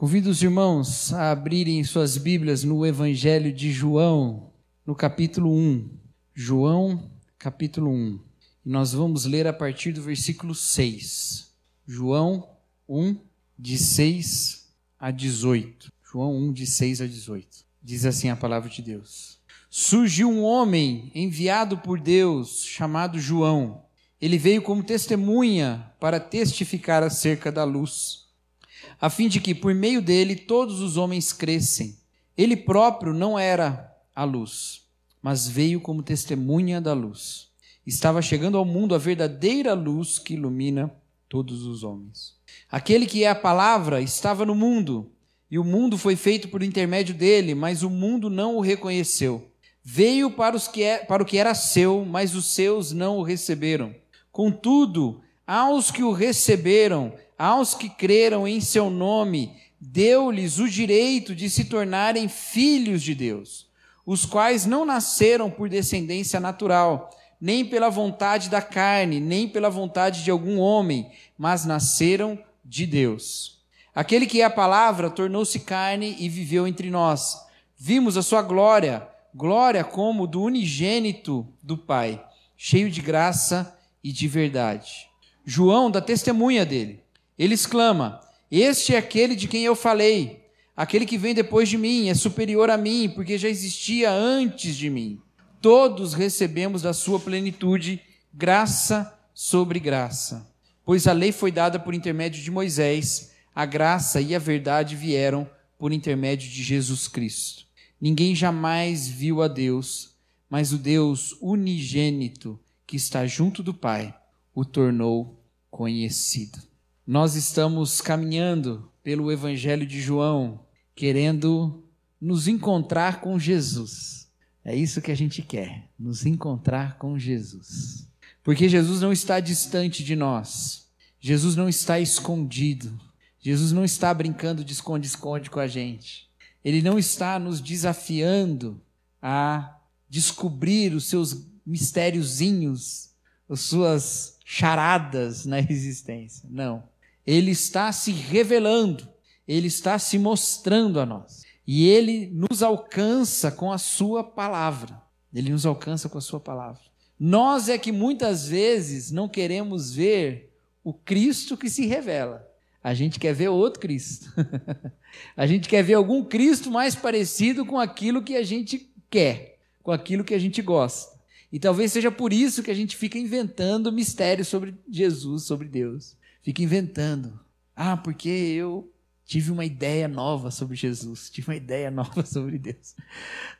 Convido os irmãos a abrirem suas Bíblias no Evangelho de João, no capítulo 1. João, capítulo 1. E nós vamos ler a partir do versículo 6. João 1, de 6 a 18. João 1, de 6 a 18. Diz assim a palavra de Deus: Surgiu um homem enviado por Deus, chamado João. Ele veio como testemunha para testificar acerca da luz a fim de que por meio dele todos os homens crescem. Ele próprio não era a luz, mas veio como testemunha da luz. Estava chegando ao mundo a verdadeira luz que ilumina todos os homens. Aquele que é a palavra estava no mundo, e o mundo foi feito por intermédio dele, mas o mundo não o reconheceu. Veio para, os que é, para o que era seu, mas os seus não o receberam. Contudo, aos que o receberam, aos que creram em seu nome, deu-lhes o direito de se tornarem filhos de Deus, os quais não nasceram por descendência natural, nem pela vontade da carne, nem pela vontade de algum homem, mas nasceram de Deus. Aquele que é a palavra tornou-se carne e viveu entre nós. Vimos a sua glória, glória como do unigênito do Pai, cheio de graça e de verdade. João dá testemunha dele. Ele exclama: Este é aquele de quem eu falei. Aquele que vem depois de mim é superior a mim, porque já existia antes de mim. Todos recebemos da sua plenitude graça sobre graça. Pois a lei foi dada por intermédio de Moisés, a graça e a verdade vieram por intermédio de Jesus Cristo. Ninguém jamais viu a Deus, mas o Deus unigênito que está junto do Pai o tornou conhecido. Nós estamos caminhando pelo Evangelho de João, querendo nos encontrar com Jesus. É isso que a gente quer, nos encontrar com Jesus. Porque Jesus não está distante de nós. Jesus não está escondido. Jesus não está brincando de esconde-esconde com a gente. Ele não está nos desafiando a descobrir os seus mistériozinhos, as suas charadas na existência. Não. Ele está se revelando, ele está se mostrando a nós. E ele nos alcança com a sua palavra. Ele nos alcança com a sua palavra. Nós é que muitas vezes não queremos ver o Cristo que se revela. A gente quer ver outro Cristo. a gente quer ver algum Cristo mais parecido com aquilo que a gente quer, com aquilo que a gente gosta. E talvez seja por isso que a gente fica inventando mistérios sobre Jesus, sobre Deus fica inventando. Ah, porque eu tive uma ideia nova sobre Jesus, tive uma ideia nova sobre Deus.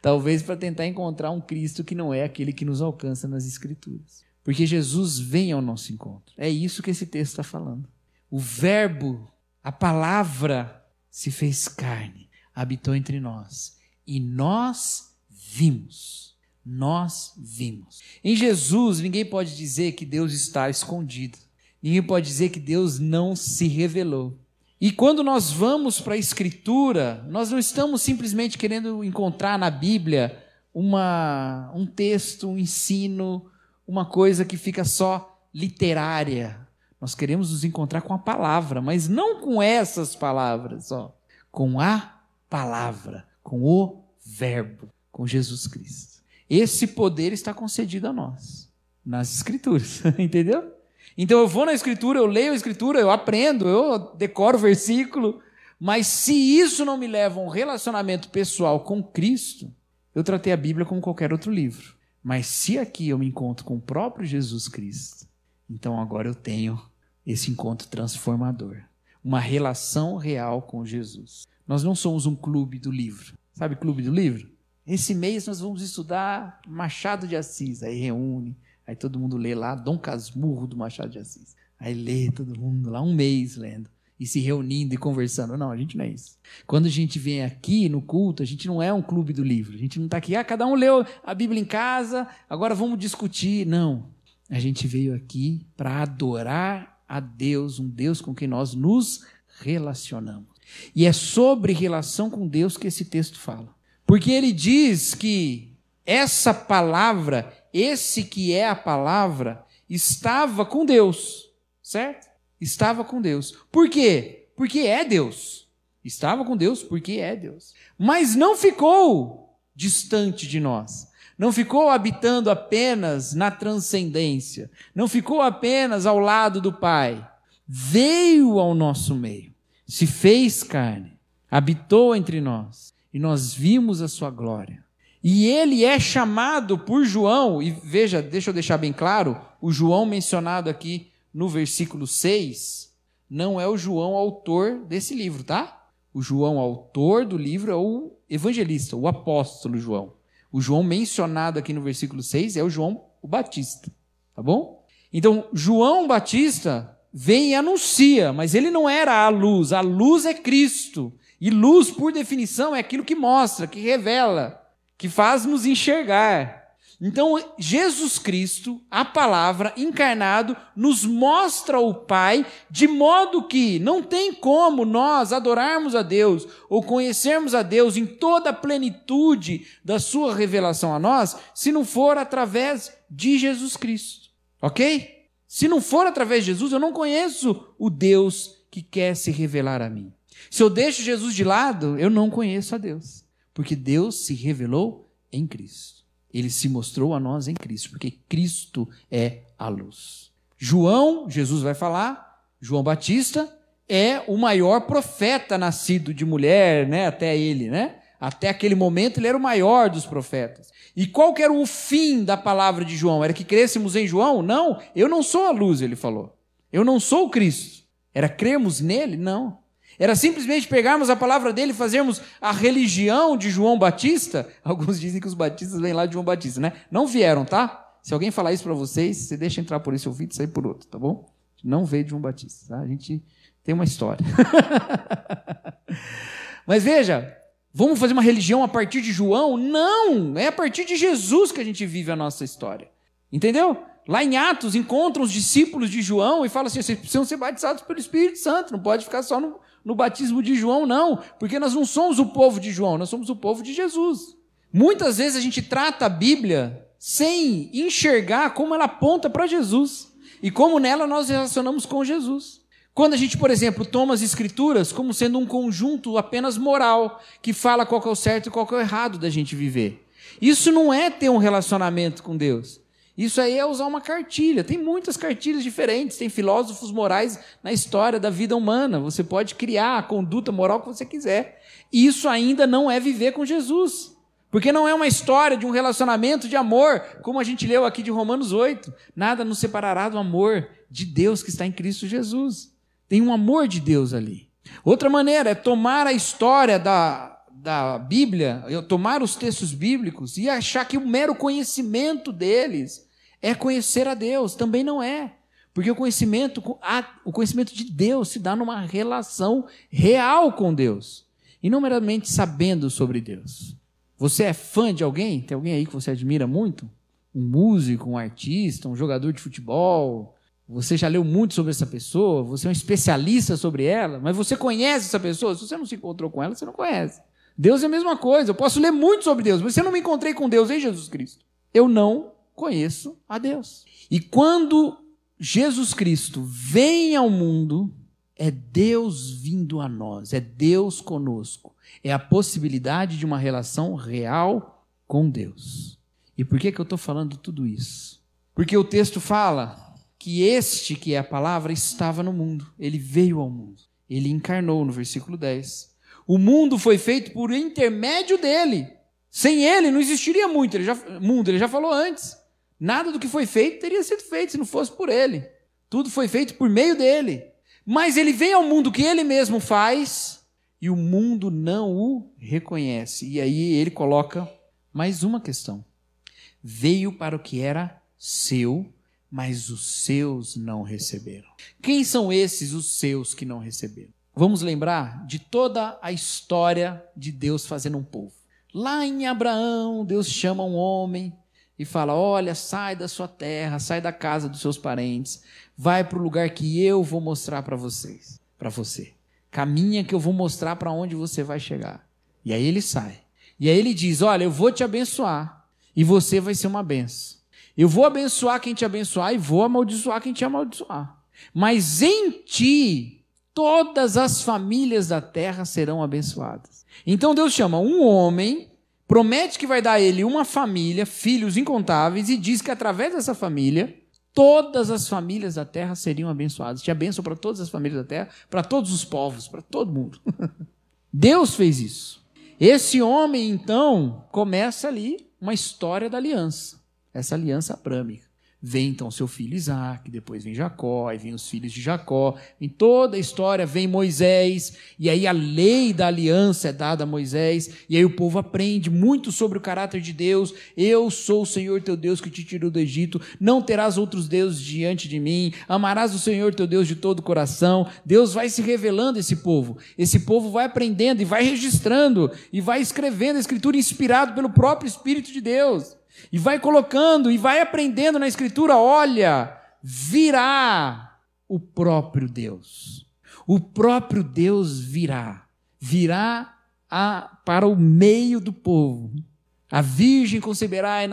Talvez para tentar encontrar um Cristo que não é aquele que nos alcança nas Escrituras. Porque Jesus vem ao nosso encontro. É isso que esse texto está falando. O Verbo, a palavra, se fez carne, habitou entre nós. E nós vimos. Nós vimos. Em Jesus, ninguém pode dizer que Deus está escondido. Ninguém pode dizer que Deus não se revelou. E quando nós vamos para a Escritura, nós não estamos simplesmente querendo encontrar na Bíblia uma, um texto, um ensino, uma coisa que fica só literária. Nós queremos nos encontrar com a palavra, mas não com essas palavras, ó, com a palavra, com o Verbo, com Jesus Cristo. Esse poder está concedido a nós nas Escrituras, entendeu? Então eu vou na Escritura, eu leio a Escritura, eu aprendo, eu decoro o versículo, mas se isso não me leva a um relacionamento pessoal com Cristo, eu tratei a Bíblia como qualquer outro livro. Mas se aqui eu me encontro com o próprio Jesus Cristo, então agora eu tenho esse encontro transformador. Uma relação real com Jesus. Nós não somos um clube do livro. Sabe clube do livro? Esse mês nós vamos estudar Machado de Assis. Aí reúne, Aí todo mundo lê lá Dom Casmurro do Machado de Assis. Aí lê todo mundo lá um mês lendo e se reunindo e conversando. Não, a gente não é isso. Quando a gente vem aqui no culto, a gente não é um clube do livro. A gente não está aqui, ah, cada um leu a Bíblia em casa, agora vamos discutir. Não. A gente veio aqui para adorar a Deus, um Deus com quem nós nos relacionamos. E é sobre relação com Deus que esse texto fala. Porque ele diz que essa palavra esse que é a palavra, estava com Deus, certo? Estava com Deus. Por quê? Porque é Deus. Estava com Deus porque é Deus. Mas não ficou distante de nós. Não ficou habitando apenas na transcendência. Não ficou apenas ao lado do Pai. Veio ao nosso meio. Se fez carne. Habitou entre nós. E nós vimos a sua glória. E ele é chamado por João, e veja, deixa eu deixar bem claro, o João mencionado aqui no versículo 6, não é o João autor desse livro, tá? O João, autor do livro, é o evangelista, o apóstolo João. O João mencionado aqui no versículo 6 é o João o Batista. Tá bom? Então, João Batista vem e anuncia, mas ele não era a luz. A luz é Cristo. E luz, por definição, é aquilo que mostra, que revela, que faz nos enxergar. Então, Jesus Cristo, a palavra encarnado, nos mostra o Pai, de modo que não tem como nós adorarmos a Deus ou conhecermos a Deus em toda a plenitude da sua revelação a nós, se não for através de Jesus Cristo. Ok? Se não for através de Jesus, eu não conheço o Deus que quer se revelar a mim. Se eu deixo Jesus de lado, eu não conheço a Deus, porque Deus se revelou em Cristo. Ele se mostrou a nós em Cristo, porque Cristo é a luz. João, Jesus vai falar, João Batista é o maior profeta nascido de mulher, né, até ele, né? Até aquele momento ele era o maior dos profetas. E qual que era o fim da palavra de João? Era que crêssemos em João? Não, eu não sou a luz, ele falou. Eu não sou o Cristo. Era cremos nele? Não. Era simplesmente pegarmos a palavra dele e fazermos a religião de João Batista. Alguns dizem que os batistas vêm lá de João Batista, né? Não vieram, tá? Se alguém falar isso para vocês, você deixa entrar por esse ouvido e sair por outro, tá bom? Não veio de João Batista, tá? A gente tem uma história. Mas veja, vamos fazer uma religião a partir de João? Não! É a partir de Jesus que a gente vive a nossa história. Entendeu? Lá em Atos, encontram os discípulos de João e falam assim: vocês precisam ser batizados pelo Espírito Santo, não pode ficar só no, no batismo de João, não, porque nós não somos o povo de João, nós somos o povo de Jesus. Muitas vezes a gente trata a Bíblia sem enxergar como ela aponta para Jesus e como nela nós relacionamos com Jesus. Quando a gente, por exemplo, toma as Escrituras como sendo um conjunto apenas moral, que fala qual é o certo e qual é o errado da gente viver. Isso não é ter um relacionamento com Deus. Isso aí é usar uma cartilha. Tem muitas cartilhas diferentes, tem filósofos morais na história da vida humana. Você pode criar a conduta moral que você quiser. Isso ainda não é viver com Jesus. Porque não é uma história de um relacionamento de amor, como a gente leu aqui de Romanos 8. Nada nos separará do amor de Deus que está em Cristo Jesus. Tem um amor de Deus ali. Outra maneira é tomar a história da, da Bíblia, tomar os textos bíblicos e achar que o mero conhecimento deles é conhecer a Deus. Também não é. Porque o conhecimento, o conhecimento de Deus se dá numa relação real com Deus. E não meramente sabendo sobre Deus. Você é fã de alguém? Tem alguém aí que você admira muito? Um músico, um artista, um jogador de futebol? Você já leu muito sobre essa pessoa? Você é um especialista sobre ela? Mas você conhece essa pessoa? Se você não se encontrou com ela, você não conhece. Deus é a mesma coisa. Eu posso ler muito sobre Deus, mas se eu não me encontrei com Deus em Jesus Cristo, eu não conheço a Deus. E quando Jesus Cristo vem ao mundo, é Deus vindo a nós, é Deus conosco. É a possibilidade de uma relação real com Deus. E por que, que eu estou falando tudo isso? Porque o texto fala que este, que é a palavra, estava no mundo, ele veio ao mundo, ele encarnou no versículo 10. O mundo foi feito por intermédio dele. Sem ele não existiria muito, ele já, mundo, ele já falou antes. Nada do que foi feito teria sido feito se não fosse por ele. Tudo foi feito por meio dele. Mas ele vem ao mundo que ele mesmo faz e o mundo não o reconhece. E aí ele coloca mais uma questão. Veio para o que era seu, mas os seus não receberam. Quem são esses os seus que não receberam? Vamos lembrar de toda a história de Deus fazendo um povo. Lá em Abraão, Deus chama um homem e fala: Olha, sai da sua terra, sai da casa dos seus parentes, vai para o lugar que eu vou mostrar para vocês, para você. Caminha que eu vou mostrar para onde você vai chegar. E aí ele sai. E aí ele diz: Olha, eu vou te abençoar e você vai ser uma benção. Eu vou abençoar quem te abençoar e vou amaldiçoar quem te amaldiçoar. Mas em ti todas as famílias da terra serão abençoadas. Então Deus chama um homem, promete que vai dar a ele uma família, filhos incontáveis, e diz que através dessa família, todas as famílias da terra seriam abençoadas. Tinha bênção para todas as famílias da terra, para todos os povos, para todo mundo. Deus fez isso. Esse homem, então, começa ali uma história da aliança, essa aliança abrâmica. Vem então seu filho Isaac, depois vem Jacó, aí vem os filhos de Jacó, em toda a história vem Moisés, e aí a lei da aliança é dada a Moisés, e aí o povo aprende muito sobre o caráter de Deus. Eu sou o Senhor teu Deus que te tirou do Egito, não terás outros deuses diante de mim, amarás o Senhor teu Deus de todo o coração. Deus vai se revelando esse povo, esse povo vai aprendendo e vai registrando, e vai escrevendo a escritura inspirado pelo próprio Espírito de Deus. E vai colocando e vai aprendendo na Escritura: olha, virá o próprio Deus. O próprio Deus virá. Virá a, para o meio do povo. A virgem conceberá e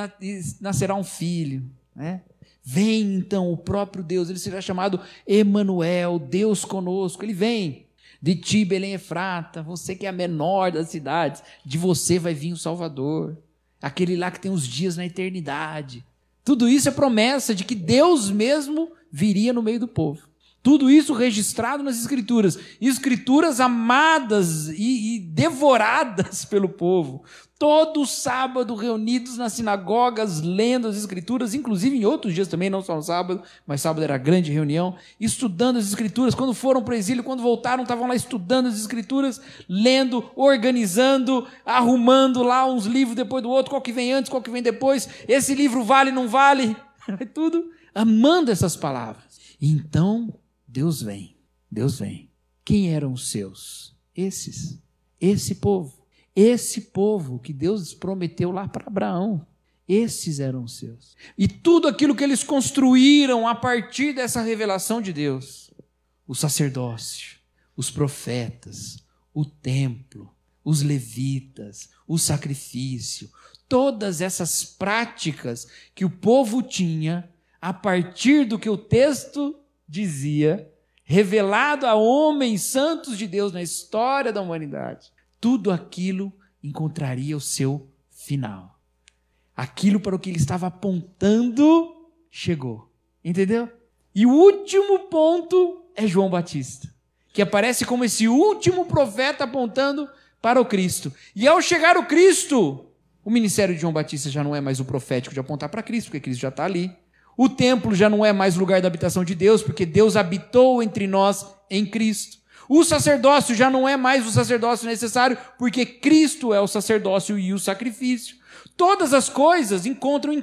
nascerá um filho. Né? Vem então o próprio Deus, ele será chamado Emanuel, Deus conosco. Ele vem. De ti, Belém Efrata, você que é a menor das cidades, de você vai vir o Salvador aquele lá que tem os dias na eternidade. Tudo isso é promessa de que Deus mesmo viria no meio do povo. Tudo isso registrado nas Escrituras. Escrituras amadas e, e, devoradas pelo povo. Todo sábado reunidos nas sinagogas, lendo as Escrituras, inclusive em outros dias também, não só no sábado, mas sábado era grande reunião, estudando as Escrituras. Quando foram para o exílio, quando voltaram, estavam lá estudando as Escrituras, lendo, organizando, arrumando lá uns livros depois do outro, qual que vem antes, qual que vem depois. Esse livro vale, não vale? Tudo amando essas palavras. Então, Deus vem, Deus vem. Quem eram os seus? Esses, esse povo, esse povo que Deus prometeu lá para Abraão. Esses eram os seus. E tudo aquilo que eles construíram a partir dessa revelação de Deus: o sacerdócio, os profetas, o templo, os levitas, o sacrifício, todas essas práticas que o povo tinha a partir do que o texto dizia, revelado a homens santos de Deus na história da humanidade, tudo aquilo encontraria o seu final. Aquilo para o que ele estava apontando chegou. Entendeu? E o último ponto é João Batista, que aparece como esse último profeta apontando para o Cristo. E ao chegar o Cristo, o ministério de João Batista já não é mais o profético de apontar para Cristo, porque Cristo já está ali. O templo já não é mais lugar da habitação de Deus, porque Deus habitou entre nós em Cristo. O sacerdócio já não é mais o sacerdócio necessário, porque Cristo é o sacerdócio e o sacrifício. Todas as coisas encontram em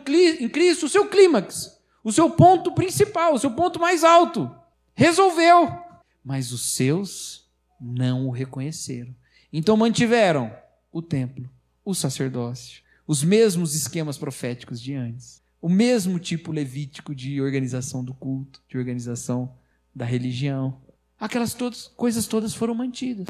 Cristo o seu clímax, o seu ponto principal, o seu ponto mais alto. Resolveu. Mas os seus não o reconheceram. Então mantiveram o templo, o sacerdócio, os mesmos esquemas proféticos de antes o mesmo tipo levítico de organização do culto, de organização da religião. Aquelas todas, coisas todas foram mantidas.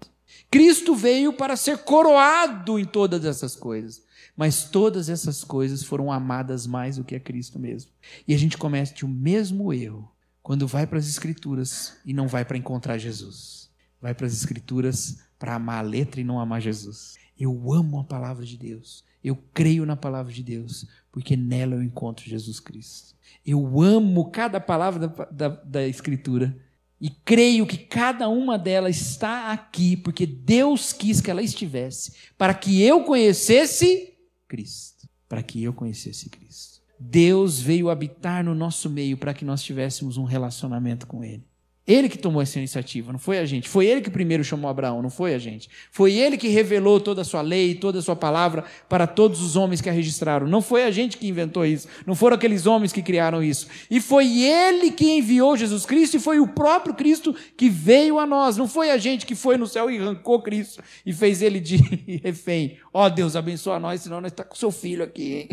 Cristo veio para ser coroado em todas essas coisas, mas todas essas coisas foram amadas mais do que a Cristo mesmo. E a gente comete o mesmo erro quando vai para as Escrituras e não vai para encontrar Jesus. Vai para as Escrituras para amar a letra e não amar Jesus. Eu amo a palavra de Deus. Eu creio na palavra de Deus, porque nela eu encontro Jesus Cristo. Eu amo cada palavra da, da, da Escritura e creio que cada uma delas está aqui, porque Deus quis que ela estivesse, para que eu conhecesse Cristo. Para que eu conhecesse Cristo. Deus veio habitar no nosso meio para que nós tivéssemos um relacionamento com Ele. Ele que tomou essa iniciativa, não foi a gente. Foi ele que primeiro chamou Abraão, não foi a gente. Foi ele que revelou toda a sua lei, toda a sua palavra para todos os homens que a registraram. Não foi a gente que inventou isso. Não foram aqueles homens que criaram isso. E foi ele que enviou Jesus Cristo e foi o próprio Cristo que veio a nós. Não foi a gente que foi no céu e arrancou Cristo e fez ele de refém. Ó oh, Deus, abençoa nós, senão nós estamos tá com seu filho aqui. Hein?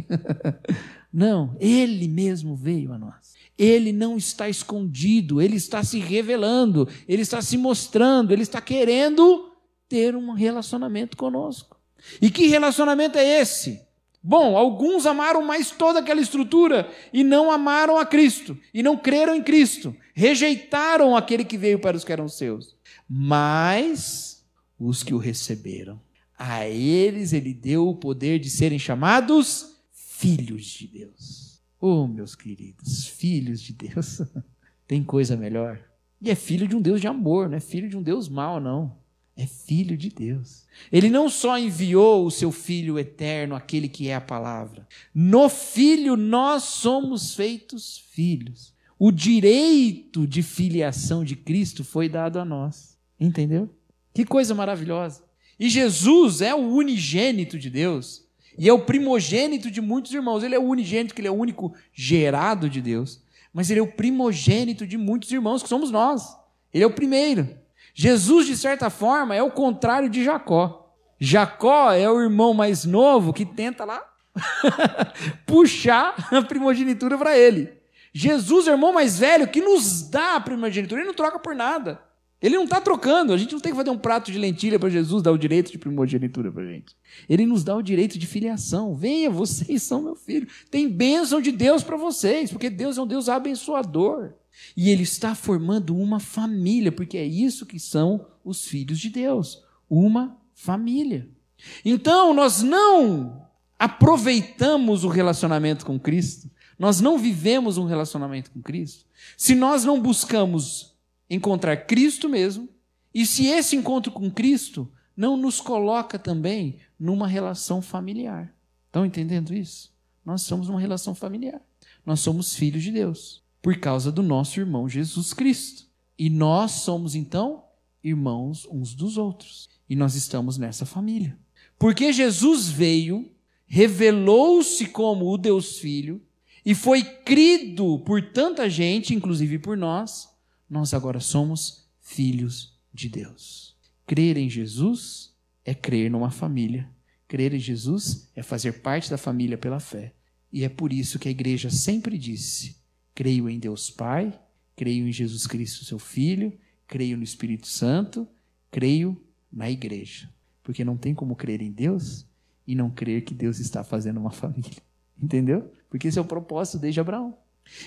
Não, ele mesmo veio a nós. Ele não está escondido, ele está se revelando, ele está se mostrando, ele está querendo ter um relacionamento conosco. E que relacionamento é esse? Bom, alguns amaram mais toda aquela estrutura e não amaram a Cristo, e não creram em Cristo, rejeitaram aquele que veio para os que eram seus. mas os que o receberam. A eles ele deu o poder de serem chamados filhos de Deus. Oh, meus queridos, filhos de Deus. Tem coisa melhor? E é filho de um Deus de amor, não é filho de um Deus mau, não. É filho de Deus. Ele não só enviou o seu Filho eterno, aquele que é a palavra. No Filho nós somos feitos filhos. O direito de filiação de Cristo foi dado a nós. Entendeu? Que coisa maravilhosa. E Jesus é o unigênito de Deus. E é o primogênito de muitos irmãos. Ele é o unigênito, que ele é o único gerado de Deus. Mas ele é o primogênito de muitos irmãos, que somos nós. Ele é o primeiro. Jesus, de certa forma, é o contrário de Jacó. Jacó é o irmão mais novo que tenta lá puxar a primogenitura para ele. Jesus é o irmão mais velho que nos dá a primogenitura, ele não troca por nada. Ele não está trocando, a gente não tem que fazer um prato de lentilha para Jesus dar o direito de primogenitura para gente. Ele nos dá o direito de filiação. Venha, vocês são meu filho. Tem bênção de Deus para vocês, porque Deus é um Deus abençoador. E ele está formando uma família, porque é isso que são os filhos de Deus uma família. Então, nós não aproveitamos o relacionamento com Cristo, nós não vivemos um relacionamento com Cristo, se nós não buscamos encontrar Cristo mesmo, e se esse encontro com Cristo não nos coloca também numa relação familiar. Estão entendendo isso? Nós somos uma relação familiar. Nós somos filhos de Deus por causa do nosso irmão Jesus Cristo. E nós somos então irmãos uns dos outros. E nós estamos nessa família. Porque Jesus veio, revelou-se como o Deus Filho e foi crido por tanta gente, inclusive por nós, nós agora somos filhos de Deus. Crer em Jesus é crer numa família. Crer em Jesus é fazer parte da família pela fé. E é por isso que a igreja sempre disse: Creio em Deus Pai, creio em Jesus Cristo, seu Filho, creio no Espírito Santo, creio na igreja. Porque não tem como crer em Deus e não crer que Deus está fazendo uma família. Entendeu? Porque esse é o propósito desde Abraão.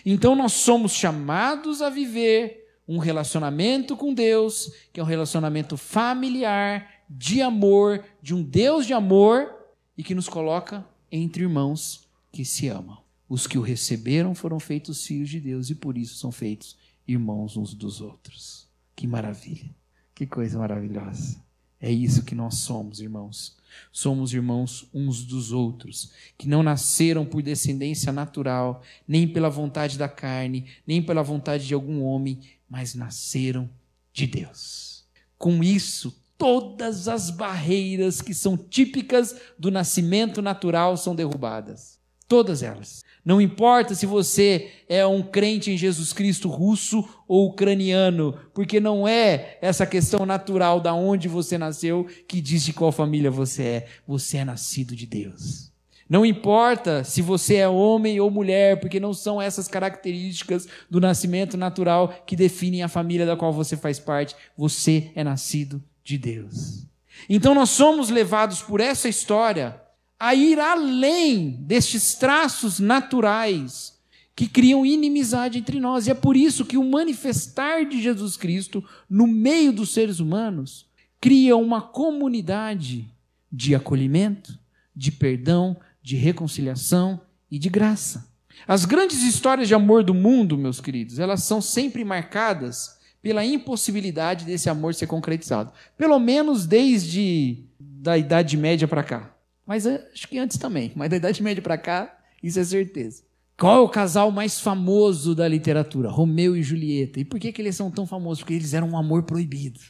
Então nós somos chamados a viver um relacionamento com Deus, que é um relacionamento familiar, de amor, de um Deus de amor e que nos coloca entre irmãos que se amam. Os que o receberam foram feitos filhos de Deus e por isso são feitos irmãos uns dos outros. Que maravilha! Que coisa maravilhosa! É isso que nós somos, irmãos. Somos irmãos uns dos outros, que não nasceram por descendência natural, nem pela vontade da carne, nem pela vontade de algum homem, mas nasceram de Deus. Com isso, todas as barreiras que são típicas do nascimento natural são derrubadas. Todas elas. Não importa se você é um crente em Jesus Cristo russo ou ucraniano, porque não é essa questão natural da onde você nasceu que diz de qual família você é. Você é nascido de Deus. Não importa se você é homem ou mulher, porque não são essas características do nascimento natural que definem a família da qual você faz parte. Você é nascido de Deus. Então nós somos levados por essa história a ir além destes traços naturais que criam inimizade entre nós. E é por isso que o manifestar de Jesus Cristo no meio dos seres humanos cria uma comunidade de acolhimento, de perdão, de reconciliação e de graça. As grandes histórias de amor do mundo, meus queridos, elas são sempre marcadas pela impossibilidade desse amor ser concretizado. Pelo menos desde da Idade Média para cá. Mas acho que antes também. Mas da Idade Média para cá, isso é certeza. Qual é o casal mais famoso da literatura? Romeu e Julieta. E por que, que eles são tão famosos? Porque eles eram um amor proibido.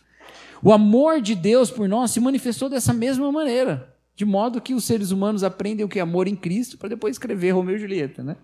O amor de Deus por nós se manifestou dessa mesma maneira. De modo que os seres humanos aprendem o que é amor em Cristo para depois escrever Romeu e Julieta, né?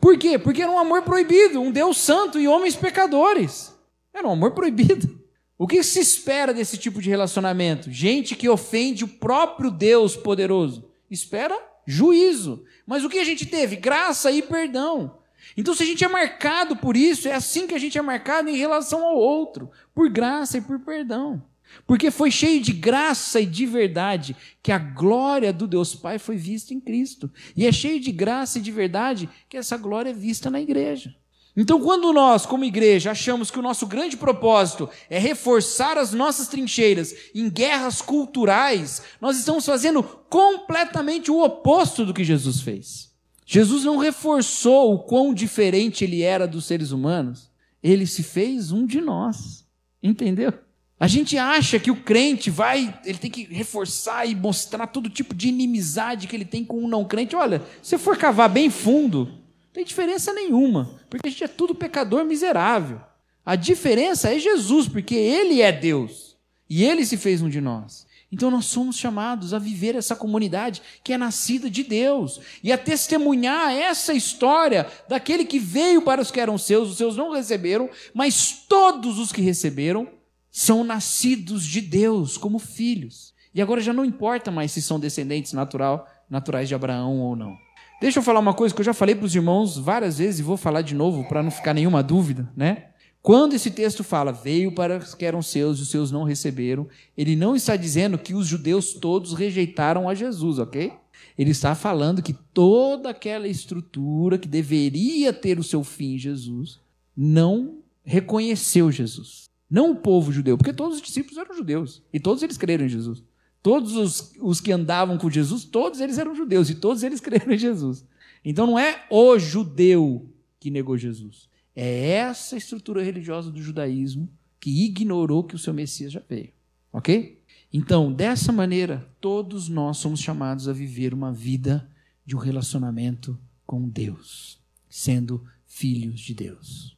Por quê? Porque era um amor proibido, um Deus santo e homens pecadores. Era um amor proibido. O que se espera desse tipo de relacionamento? Gente que ofende o próprio Deus poderoso. Espera juízo. Mas o que a gente teve? Graça e perdão. Então, se a gente é marcado por isso, é assim que a gente é marcado em relação ao outro, por graça e por perdão. Porque foi cheio de graça e de verdade que a glória do Deus Pai foi vista em Cristo. E é cheio de graça e de verdade que essa glória é vista na igreja. Então, quando nós, como igreja, achamos que o nosso grande propósito é reforçar as nossas trincheiras em guerras culturais, nós estamos fazendo completamente o oposto do que Jesus fez. Jesus não reforçou o quão diferente ele era dos seres humanos, ele se fez um de nós. Entendeu? A gente acha que o crente vai, ele tem que reforçar e mostrar todo tipo de inimizade que ele tem com o não crente. Olha, se for cavar bem fundo, tem diferença nenhuma, porque a gente é tudo pecador miserável. A diferença é Jesus, porque Ele é Deus e Ele se fez um de nós. Então nós somos chamados a viver essa comunidade que é nascida de Deus e a testemunhar essa história daquele que veio para os que eram seus, os seus não receberam, mas todos os que receberam são nascidos de Deus como filhos. E agora já não importa mais se são descendentes natural, naturais de Abraão ou não. Deixa eu falar uma coisa que eu já falei para os irmãos várias vezes e vou falar de novo para não ficar nenhuma dúvida, né? Quando esse texto fala, veio para os que eram seus e os seus não receberam, ele não está dizendo que os judeus todos rejeitaram a Jesus, ok? Ele está falando que toda aquela estrutura que deveria ter o seu fim em Jesus não reconheceu Jesus. Não o povo judeu, porque todos os discípulos eram judeus e todos eles creram em Jesus. Todos os, os que andavam com Jesus, todos eles eram judeus e todos eles creram em Jesus. Então não é o judeu que negou Jesus. É essa estrutura religiosa do judaísmo que ignorou que o seu Messias já veio. Ok? Então, dessa maneira, todos nós somos chamados a viver uma vida de um relacionamento com Deus, sendo filhos de Deus.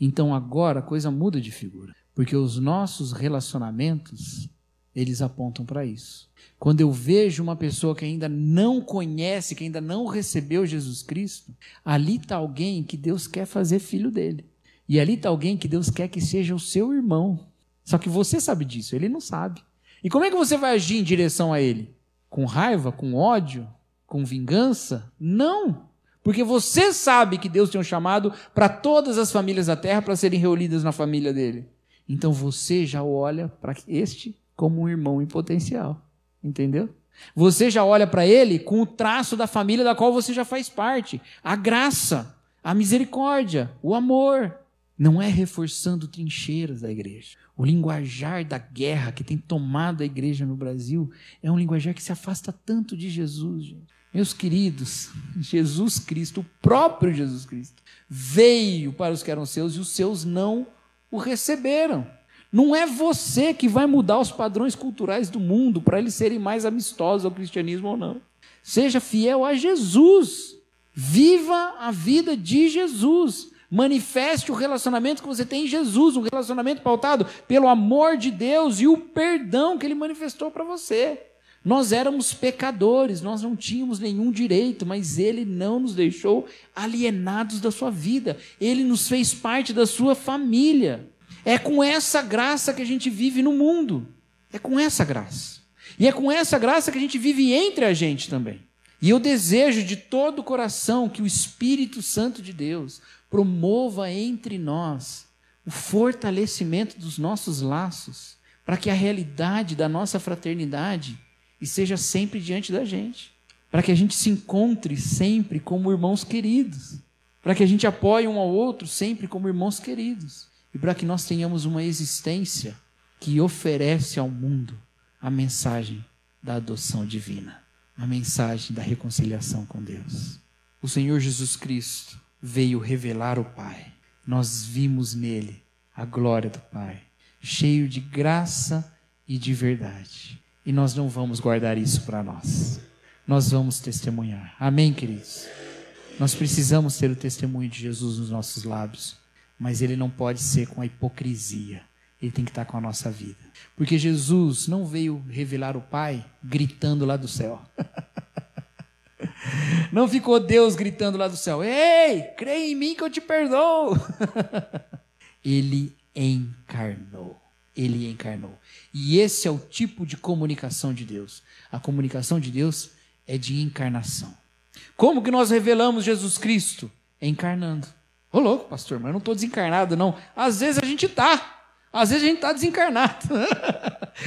Então agora a coisa muda de figura, porque os nossos relacionamentos eles apontam para isso. Quando eu vejo uma pessoa que ainda não conhece, que ainda não recebeu Jesus Cristo, ali está alguém que Deus quer fazer filho dele. E ali está alguém que Deus quer que seja o seu irmão. Só que você sabe disso, ele não sabe. E como é que você vai agir em direção a ele? Com raiva, com ódio, com vingança? Não! Porque você sabe que Deus tem um chamado para todas as famílias da terra para serem reunidas na família dele. Então você já olha para este como um irmão em potencial. Entendeu? Você já olha para ele com o traço da família da qual você já faz parte. A graça, a misericórdia, o amor. Não é reforçando trincheiras da igreja. O linguajar da guerra que tem tomado a igreja no Brasil é um linguajar que se afasta tanto de Jesus, gente. Meus queridos, Jesus Cristo, o próprio Jesus Cristo, veio para os que eram seus e os seus não o receberam. Não é você que vai mudar os padrões culturais do mundo para eles serem mais amistosos ao cristianismo ou não. Seja fiel a Jesus. Viva a vida de Jesus. Manifeste o relacionamento que você tem em Jesus, um relacionamento pautado pelo amor de Deus e o perdão que ele manifestou para você. Nós éramos pecadores, nós não tínhamos nenhum direito, mas Ele não nos deixou alienados da sua vida, Ele nos fez parte da sua família. É com essa graça que a gente vive no mundo. É com essa graça. E é com essa graça que a gente vive entre a gente também. E eu desejo de todo o coração que o Espírito Santo de Deus promova entre nós o fortalecimento dos nossos laços, para que a realidade da nossa fraternidade esteja sempre diante da gente, para que a gente se encontre sempre como irmãos queridos, para que a gente apoie um ao outro sempre como irmãos queridos e para que nós tenhamos uma existência que oferece ao mundo a mensagem da adoção divina, a mensagem da reconciliação com Deus. O Senhor Jesus Cristo veio revelar o Pai. Nós vimos nele a glória do Pai, cheio de graça e de verdade. E nós não vamos guardar isso para nós. Nós vamos testemunhar. Amém, queridos? Nós precisamos ter o testemunho de Jesus nos nossos lábios mas ele não pode ser com a hipocrisia. Ele tem que estar com a nossa vida. Porque Jesus não veio revelar o Pai gritando lá do céu. Não ficou Deus gritando lá do céu: Ei, crê em mim que eu te perdoo. Ele encarnou. Ele encarnou. E esse é o tipo de comunicação de Deus. A comunicação de Deus é de encarnação. Como que nós revelamos Jesus Cristo? Encarnando. Ô louco, pastor, mas eu não estou desencarnado, não. Às vezes a gente está. Às vezes a gente está desencarnado.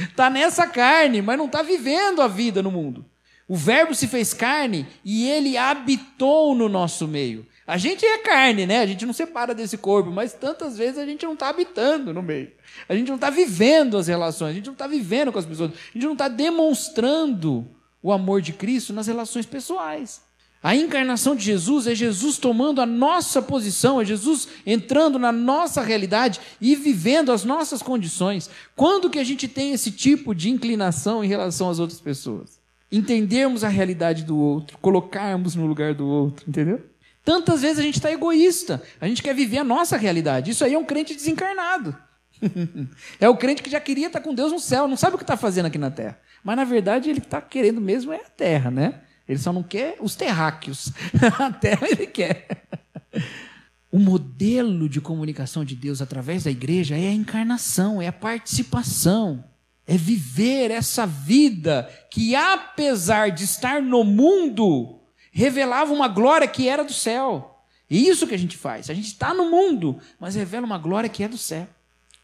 Está nessa carne, mas não está vivendo a vida no mundo. O Verbo se fez carne e ele habitou no nosso meio. A gente é carne, né? A gente não separa desse corpo, mas tantas vezes a gente não está habitando no meio. A gente não está vivendo as relações, a gente não está vivendo com as pessoas, a gente não está demonstrando o amor de Cristo nas relações pessoais. A encarnação de Jesus é Jesus tomando a nossa posição, é Jesus entrando na nossa realidade e vivendo as nossas condições. Quando que a gente tem esse tipo de inclinação em relação às outras pessoas? Entendermos a realidade do outro, colocarmos no lugar do outro, entendeu? Tantas vezes a gente está egoísta, a gente quer viver a nossa realidade. Isso aí é um crente desencarnado. é o crente que já queria estar com Deus no céu, não sabe o que está fazendo aqui na terra. Mas na verdade ele está querendo mesmo é a terra, né? Ele só não quer os terráqueos. a terra ele quer. O modelo de comunicação de Deus através da igreja é a encarnação, é a participação, é viver essa vida que, apesar de estar no mundo, revelava uma glória que era do céu. E isso que a gente faz. A gente está no mundo, mas revela uma glória que é do céu.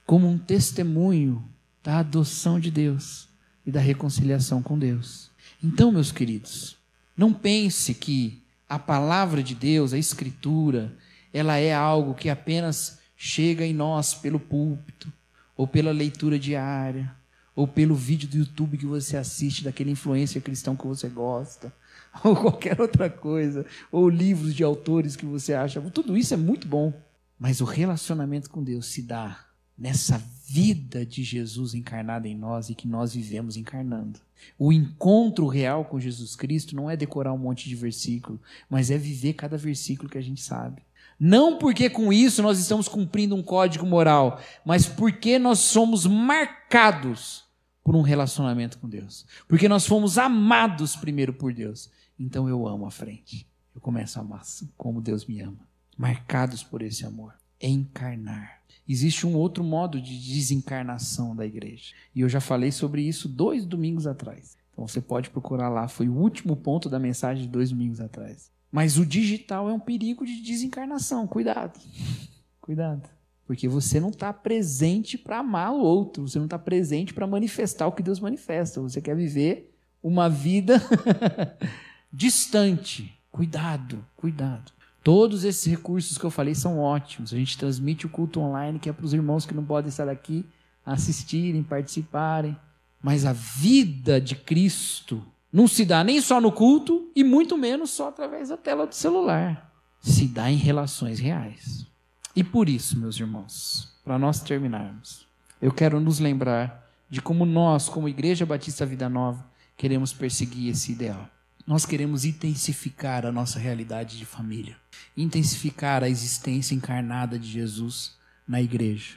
Como um testemunho da adoção de Deus e da reconciliação com Deus. Então, meus queridos, não pense que a palavra de Deus, a Escritura, ela é algo que apenas chega em nós pelo púlpito, ou pela leitura diária, ou pelo vídeo do YouTube que você assiste daquele influência cristão que você gosta, ou qualquer outra coisa, ou livros de autores que você acha. Tudo isso é muito bom, mas o relacionamento com Deus se dá nessa vida de Jesus encarnada em nós e que nós vivemos encarnando. O encontro real com Jesus Cristo não é decorar um monte de versículo, mas é viver cada versículo que a gente sabe. Não porque com isso nós estamos cumprindo um código moral, mas porque nós somos marcados por um relacionamento com Deus. Porque nós fomos amados primeiro por Deus. Então eu amo a frente. Eu começo a amar como Deus me ama. Marcados por esse amor. Encarnar existe um outro modo de desencarnação da igreja. E eu já falei sobre isso dois domingos atrás. Então você pode procurar lá, foi o último ponto da mensagem de dois domingos atrás. Mas o digital é um perigo de desencarnação, cuidado. Cuidado. Porque você não está presente para amar o outro, você não está presente para manifestar o que Deus manifesta. Você quer viver uma vida distante. Cuidado, cuidado. Todos esses recursos que eu falei são ótimos. A gente transmite o culto online, que é para os irmãos que não podem estar aqui assistirem, participarem. Mas a vida de Cristo não se dá nem só no culto e muito menos só através da tela do celular. Se dá em relações reais. E por isso, meus irmãos, para nós terminarmos, eu quero nos lembrar de como nós, como Igreja Batista Vida Nova, queremos perseguir esse ideal. Nós queremos intensificar a nossa realidade de família, intensificar a existência encarnada de Jesus na igreja.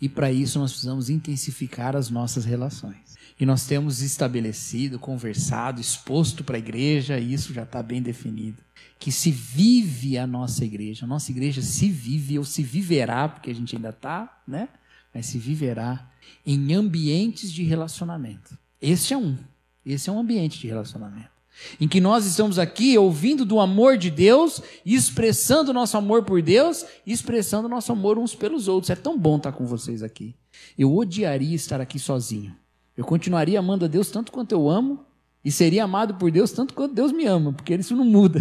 E para isso nós precisamos intensificar as nossas relações. E nós temos estabelecido, conversado, exposto para a igreja, e isso já está bem definido, que se vive a nossa igreja. A nossa igreja se vive ou se viverá, porque a gente ainda está, né? Mas se viverá em ambientes de relacionamento. Esse é um. Esse é um ambiente de relacionamento em que nós estamos aqui ouvindo do amor de Deus, expressando nosso amor por Deus, expressando nosso amor uns pelos outros. É tão bom estar com vocês aqui. Eu odiaria estar aqui sozinho. Eu continuaria amando a Deus tanto quanto eu amo, e seria amado por Deus tanto quanto Deus me ama, porque isso não muda.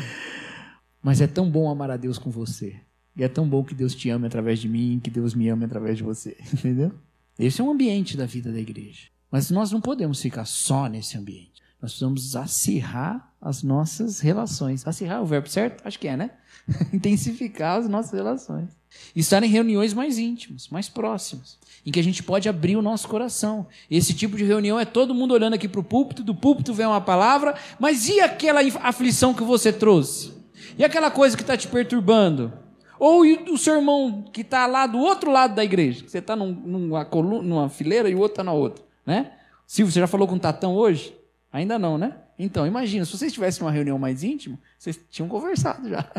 Mas é tão bom amar a Deus com você. E é tão bom que Deus te ame através de mim, que Deus me ame através de você. Entendeu? Esse é um ambiente da vida da igreja. Mas nós não podemos ficar só nesse ambiente. Nós precisamos acirrar as nossas relações. Acirrar é o verbo certo? Acho que é, né? Intensificar as nossas relações. E estar em reuniões mais íntimas, mais próximas, em que a gente pode abrir o nosso coração. Esse tipo de reunião é todo mundo olhando aqui para o púlpito, do púlpito vem uma palavra, mas e aquela aflição que você trouxe? E aquela coisa que está te perturbando? Ou o seu irmão que está lá do outro lado da igreja? Você está num, numa, numa fileira e o outro está na outra. Né? Silvio, você já falou com o Tatão hoje? Ainda não, né? Então, imagina, se vocês estivessem numa reunião mais íntima, vocês tinham conversado já.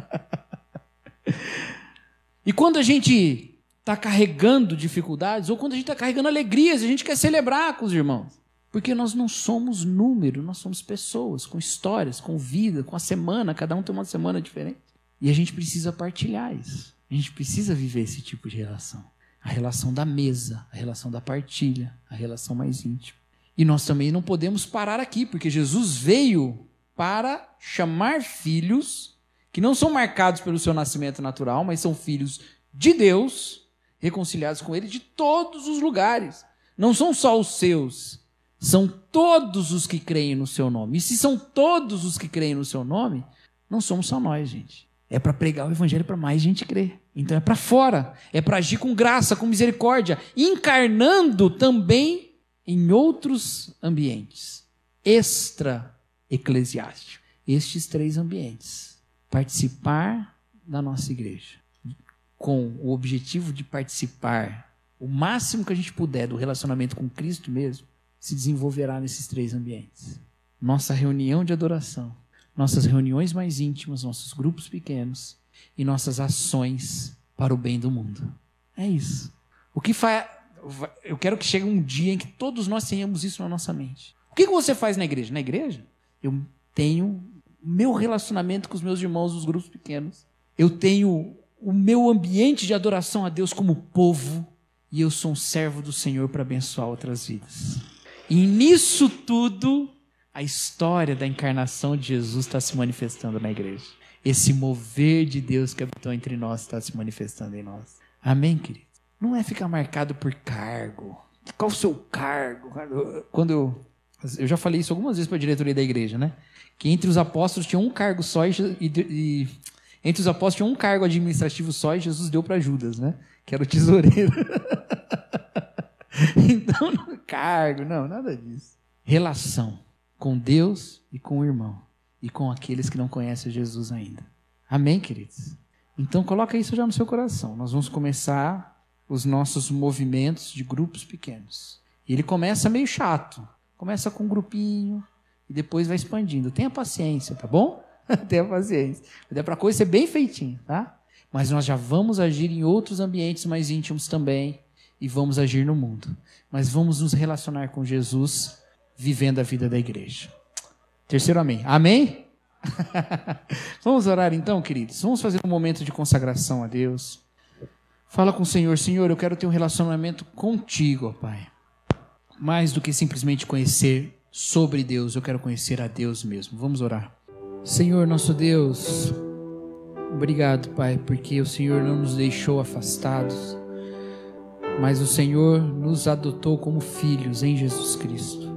e quando a gente está carregando dificuldades, ou quando a gente está carregando alegrias, a gente quer celebrar com os irmãos. Porque nós não somos número, nós somos pessoas, com histórias, com vida, com a semana, cada um tem uma semana diferente. E a gente precisa partilhar isso. A gente precisa viver esse tipo de relação. A relação da mesa, a relação da partilha, a relação mais íntima. E nós também não podemos parar aqui, porque Jesus veio para chamar filhos que não são marcados pelo seu nascimento natural, mas são filhos de Deus, reconciliados com Ele de todos os lugares. Não são só os seus, são todos os que creem no seu nome. E se são todos os que creem no seu nome, não somos só nós, gente. É para pregar o evangelho para mais gente crer. Então é para fora, é para agir com graça, com misericórdia, encarnando também em outros ambientes extra eclesiásticos. Estes três ambientes. Participar da nossa igreja com o objetivo de participar o máximo que a gente puder do relacionamento com Cristo mesmo, se desenvolverá nesses três ambientes. Nossa reunião de adoração, nossas reuniões mais íntimas, nossos grupos pequenos e nossas ações para o bem do mundo. É isso. O que faz. Eu quero que chegue um dia em que todos nós tenhamos isso na nossa mente. O que você faz na igreja? Na igreja, eu tenho meu relacionamento com os meus irmãos dos grupos pequenos. Eu tenho o meu ambiente de adoração a Deus como povo. E eu sou um servo do Senhor para abençoar outras vidas. E nisso tudo, a história da encarnação de Jesus está se manifestando na igreja. Esse mover de Deus que habitou entre nós está se manifestando em nós. Amém, querido? Não é ficar marcado por cargo. Qual o seu cargo? Quando eu, eu já falei isso algumas vezes para a diretoria da igreja, né? Que entre os apóstolos tinha um cargo só e, e, entre os apóstolos tinha um cargo administrativo só e Jesus deu para Judas, né? Que era o tesoureiro. então, cargo, não, nada disso. Relação com Deus e com o irmão e com aqueles que não conhecem Jesus ainda. Amém, queridos? Então coloca isso já no seu coração. Nós vamos começar os nossos movimentos de grupos pequenos. E ele começa meio chato. Começa com um grupinho e depois vai expandindo. Tenha paciência, tá bom? Tenha paciência. É para coisa ser bem feitinho, tá? Mas nós já vamos agir em outros ambientes mais íntimos também e vamos agir no mundo. Mas vamos nos relacionar com Jesus vivendo a vida da igreja. Terceiro amém. Amém? Vamos orar então, queridos. Vamos fazer um momento de consagração a Deus. Fala com o Senhor, Senhor, eu quero ter um relacionamento contigo, ó Pai. Mais do que simplesmente conhecer sobre Deus, eu quero conhecer a Deus mesmo. Vamos orar. Senhor, nosso Deus, obrigado, Pai, porque o Senhor não nos deixou afastados, mas o Senhor nos adotou como filhos em Jesus Cristo.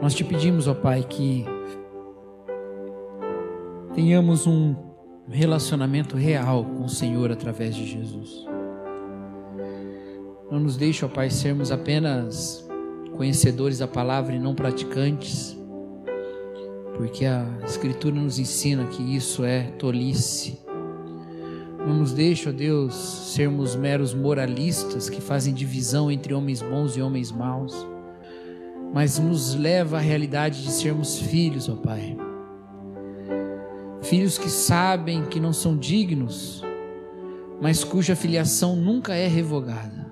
Nós te pedimos, ó Pai, que tenhamos um relacionamento real com o Senhor através de Jesus. Não nos deixe, ó Pai, sermos apenas conhecedores da palavra e não praticantes, porque a Escritura nos ensina que isso é tolice. Não nos deixe, ó Deus, sermos meros moralistas que fazem divisão entre homens bons e homens maus mas nos leva à realidade de sermos filhos, ó Pai. Filhos que sabem que não são dignos, mas cuja filiação nunca é revogada.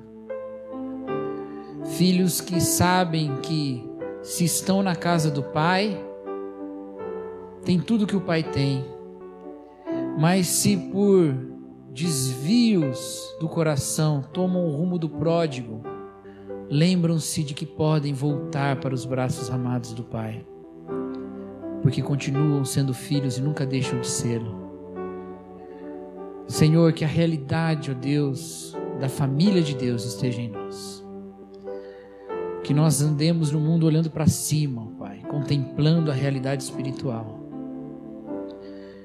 Filhos que sabem que se estão na casa do Pai, tem tudo que o Pai tem, mas se por desvios do coração tomam o rumo do pródigo, lembram-se de que podem voltar para os braços amados do Pai, porque continuam sendo filhos e nunca deixam de ser. Senhor, que a realidade, ó Deus, da família de Deus esteja em nós. Que nós andemos no mundo olhando para cima, Pai, contemplando a realidade espiritual.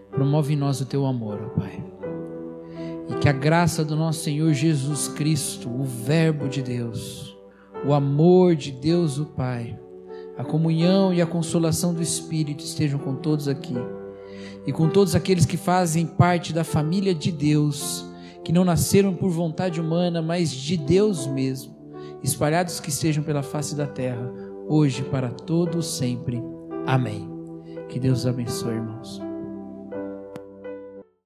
Promove em nós o teu amor, ó Pai. E que a graça do nosso Senhor Jesus Cristo, o Verbo de Deus, o amor de Deus o Pai, a comunhão e a consolação do Espírito estejam com todos aqui e com todos aqueles que fazem parte da família de Deus, que não nasceram por vontade humana, mas de Deus mesmo, espalhados que estejam pela face da terra, hoje para todos sempre. Amém. Que Deus abençoe, irmãos.